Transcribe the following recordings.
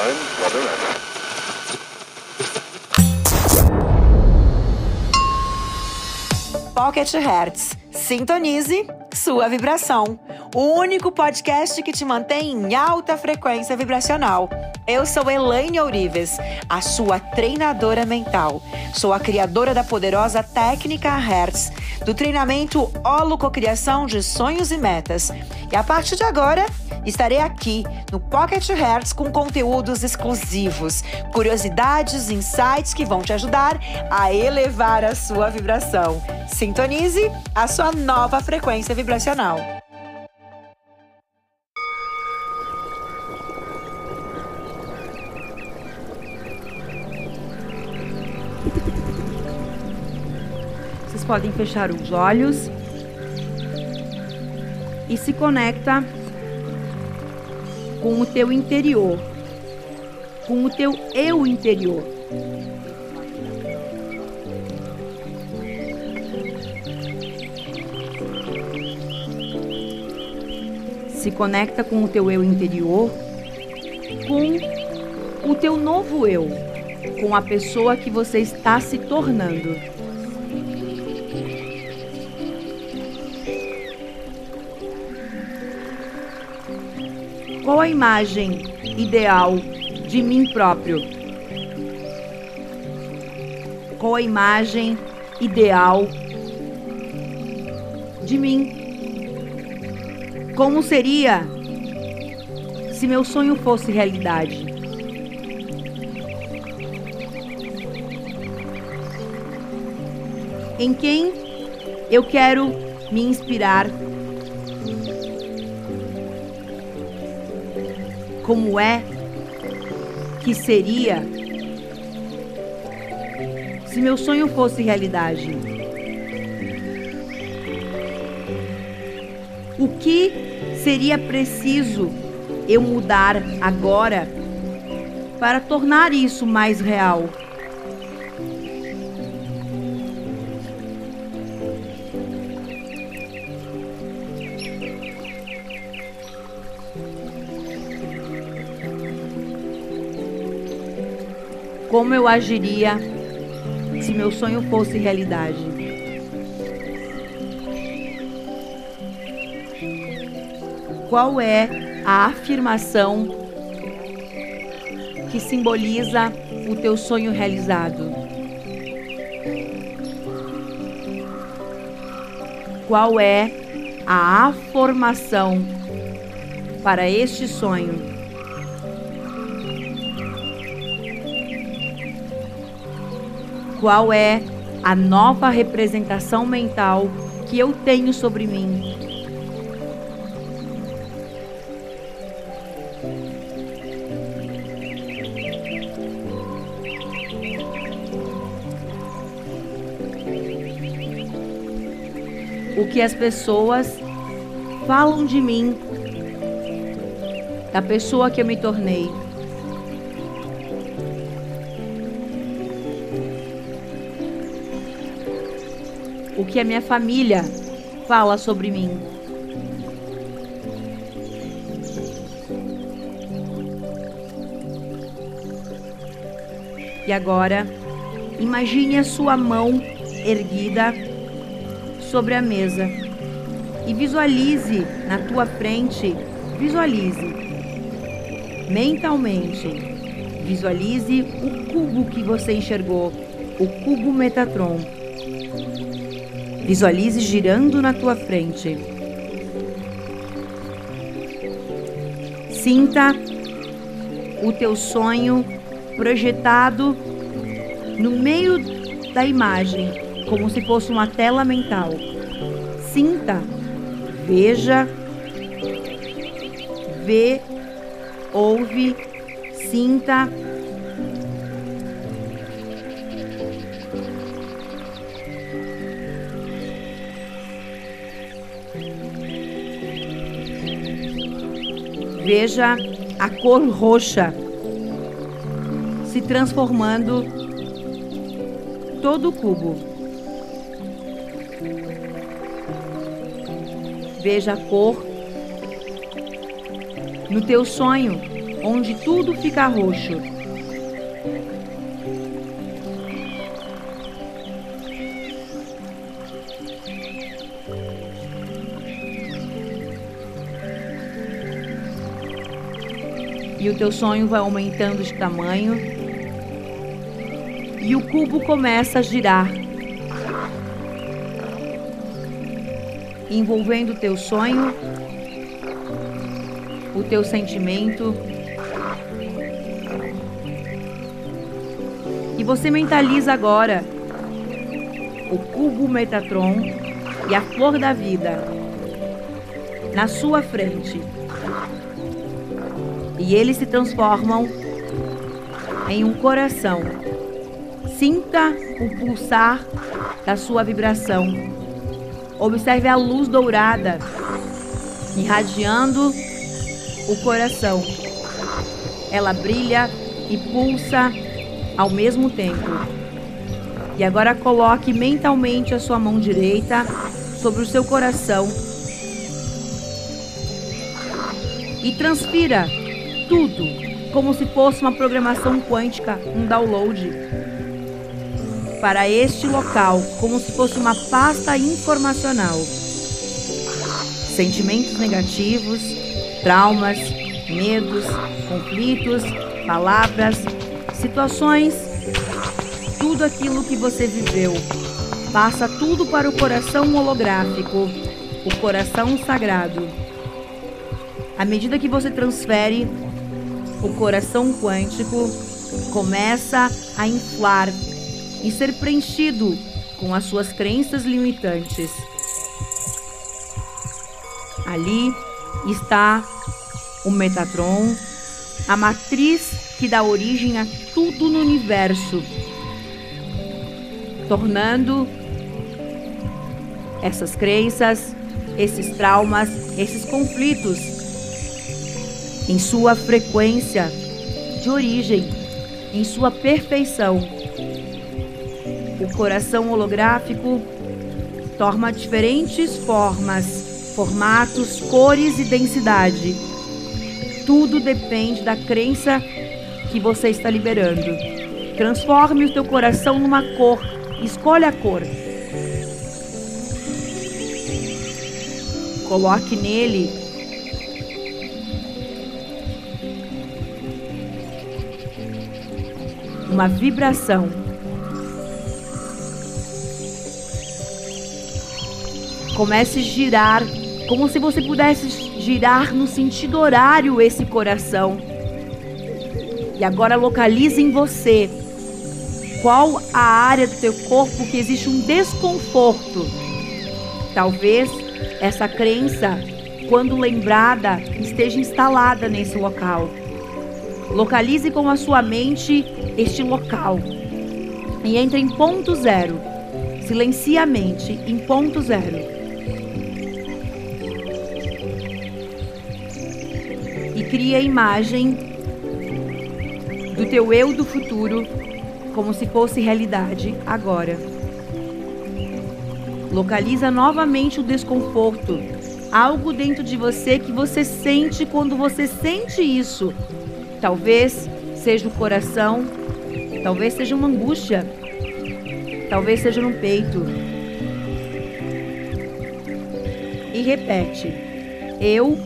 time, weather, and Pocket Hertz. Sintonize sua vibração. O único podcast que te mantém em alta frequência vibracional. Eu sou Elaine Ourives, a sua treinadora mental. Sou a criadora da poderosa técnica Hertz, do treinamento Holococriação de Sonhos e Metas. E a partir de agora, estarei aqui no Pocket Hertz com conteúdos exclusivos, curiosidades, insights que vão te ajudar a elevar a sua vibração. Sintonize a sua nova frequência vibracional. Vocês podem fechar os olhos e se conecta com o teu interior, com o teu eu interior. Se conecta com o teu eu interior, com o teu novo eu, com a pessoa que você está se tornando. Qual a imagem ideal de mim próprio? Qual a imagem ideal de mim? Como seria se meu sonho fosse realidade? Em quem eu quero me inspirar como é que seria se meu sonho fosse realidade? O que seria preciso eu mudar agora para tornar isso mais real? Como eu agiria se meu sonho fosse realidade? Qual é a afirmação que simboliza o teu sonho realizado? Qual é a afirmação para este sonho? Qual é a nova representação mental que eu tenho sobre mim? O que as pessoas falam de mim, da pessoa que eu me tornei. O que a minha família fala sobre mim. E agora, imagine a sua mão erguida sobre a mesa e visualize na tua frente, visualize mentalmente, visualize o cubo que você enxergou, o cubo Metatron. Visualize girando na tua frente. Sinta o teu sonho projetado no meio da imagem, como se fosse uma tela mental. Sinta, veja, vê, ouve, sinta. Veja a cor roxa se transformando todo o cubo. Veja a cor no teu sonho onde tudo fica roxo. O teu sonho vai aumentando de tamanho. E o cubo começa a girar. Envolvendo o teu sonho, o teu sentimento. E você mentaliza agora o cubo Metatron e a flor da vida na sua frente e eles se transformam em um coração. Sinta o pulsar da sua vibração. Observe a luz dourada irradiando o coração. Ela brilha e pulsa ao mesmo tempo. E agora coloque mentalmente a sua mão direita sobre o seu coração e transpira tudo, como se fosse uma programação quântica, um download para este local, como se fosse uma pasta informacional. Sentimentos negativos, traumas, medos, conflitos, palavras, situações, tudo aquilo que você viveu. Passa tudo para o coração holográfico, o coração sagrado. À medida que você transfere o coração quântico começa a inflar e ser preenchido com as suas crenças limitantes. Ali está o Metatron, a matriz que dá origem a tudo no universo, tornando essas crenças, esses traumas, esses conflitos em sua frequência de origem, em sua perfeição. O coração holográfico toma diferentes formas, formatos, cores e densidade. Tudo depende da crença que você está liberando. Transforme o teu coração numa cor. Escolha a cor. Coloque nele uma vibração. Comece a girar, como se você pudesse girar no sentido horário esse coração. E agora localize em você qual a área do teu corpo que existe um desconforto. Talvez essa crença, quando lembrada, esteja instalada nesse local. Localize com a sua mente este local e entre em ponto zero. Silencie a mente em ponto zero. E crie a imagem do teu eu do futuro como se fosse realidade agora. Localiza novamente o desconforto, algo dentro de você que você sente quando você sente isso Talvez seja o coração, talvez seja uma angústia, talvez seja no peito. E repete: Eu,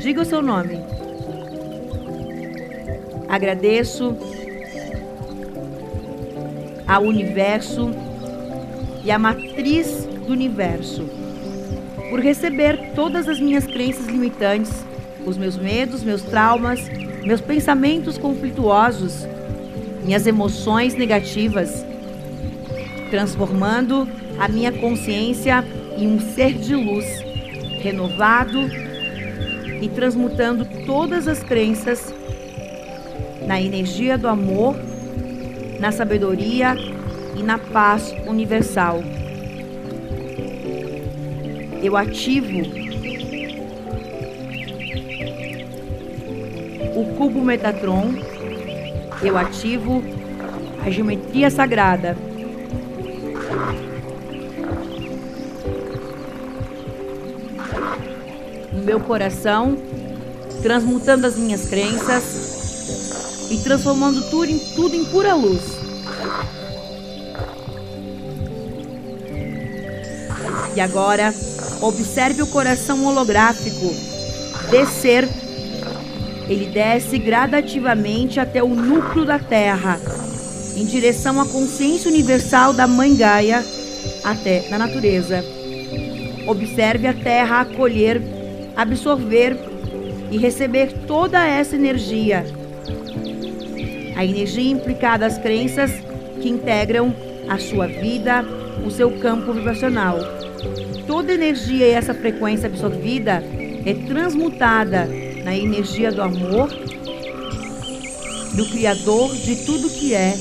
diga o seu nome. Agradeço ao universo e à matriz do universo por receber todas as minhas crenças limitantes, os meus medos, meus traumas meus pensamentos conflituosos, minhas emoções negativas, transformando a minha consciência em um ser de luz, renovado e transmutando todas as crenças na energia do amor, na sabedoria e na paz universal. Eu ativo o cubo Metatron, eu ativo a geometria sagrada. No meu coração, transmutando as minhas crenças, e transformando tudo em, tudo em pura luz. E agora, observe o coração holográfico descer. Ele desce gradativamente até o núcleo da Terra, em direção à consciência universal da Mãe Gaia, até na natureza. Observe a Terra acolher, absorver e receber toda essa energia. A energia implicada às crenças que integram a sua vida, o seu campo vibracional. Toda energia e essa frequência absorvida é transmutada na energia do amor, do Criador de tudo que é,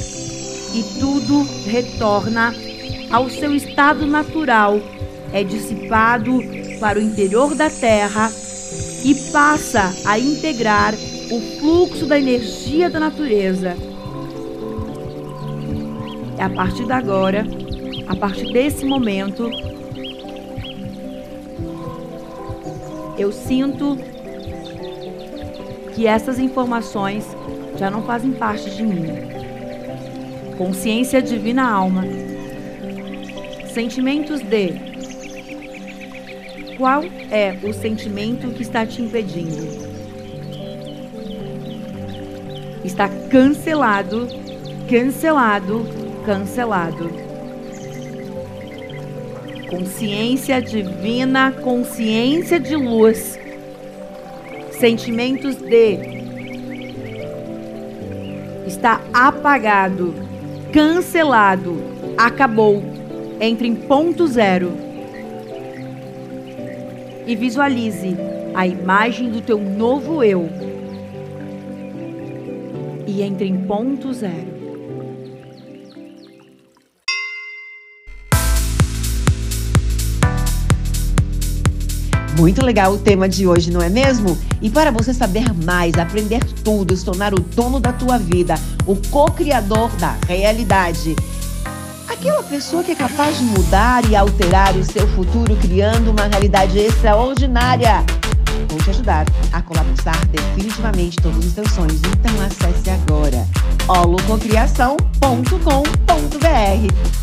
e tudo retorna ao seu estado natural, é dissipado para o interior da Terra e passa a integrar o fluxo da energia da natureza. É a partir de agora, a partir desse momento, eu sinto que essas informações já não fazem parte de mim. Consciência divina alma. Sentimentos de qual é o sentimento que está te impedindo? Está cancelado, cancelado, cancelado. Consciência divina, consciência de luz. Sentimentos de está apagado, cancelado, acabou. Entre em ponto zero e visualize a imagem do teu novo eu. E entre em ponto zero. Muito legal o tema de hoje, não é mesmo? E para você saber mais, aprender tudo, se tornar o dono da tua vida, o co-criador da realidade Aquela pessoa que é capaz de mudar e alterar o seu futuro criando uma realidade extraordinária. Vou te ajudar a colapsar definitivamente todos os seus sonhos. Então acesse agora holococriação.com.br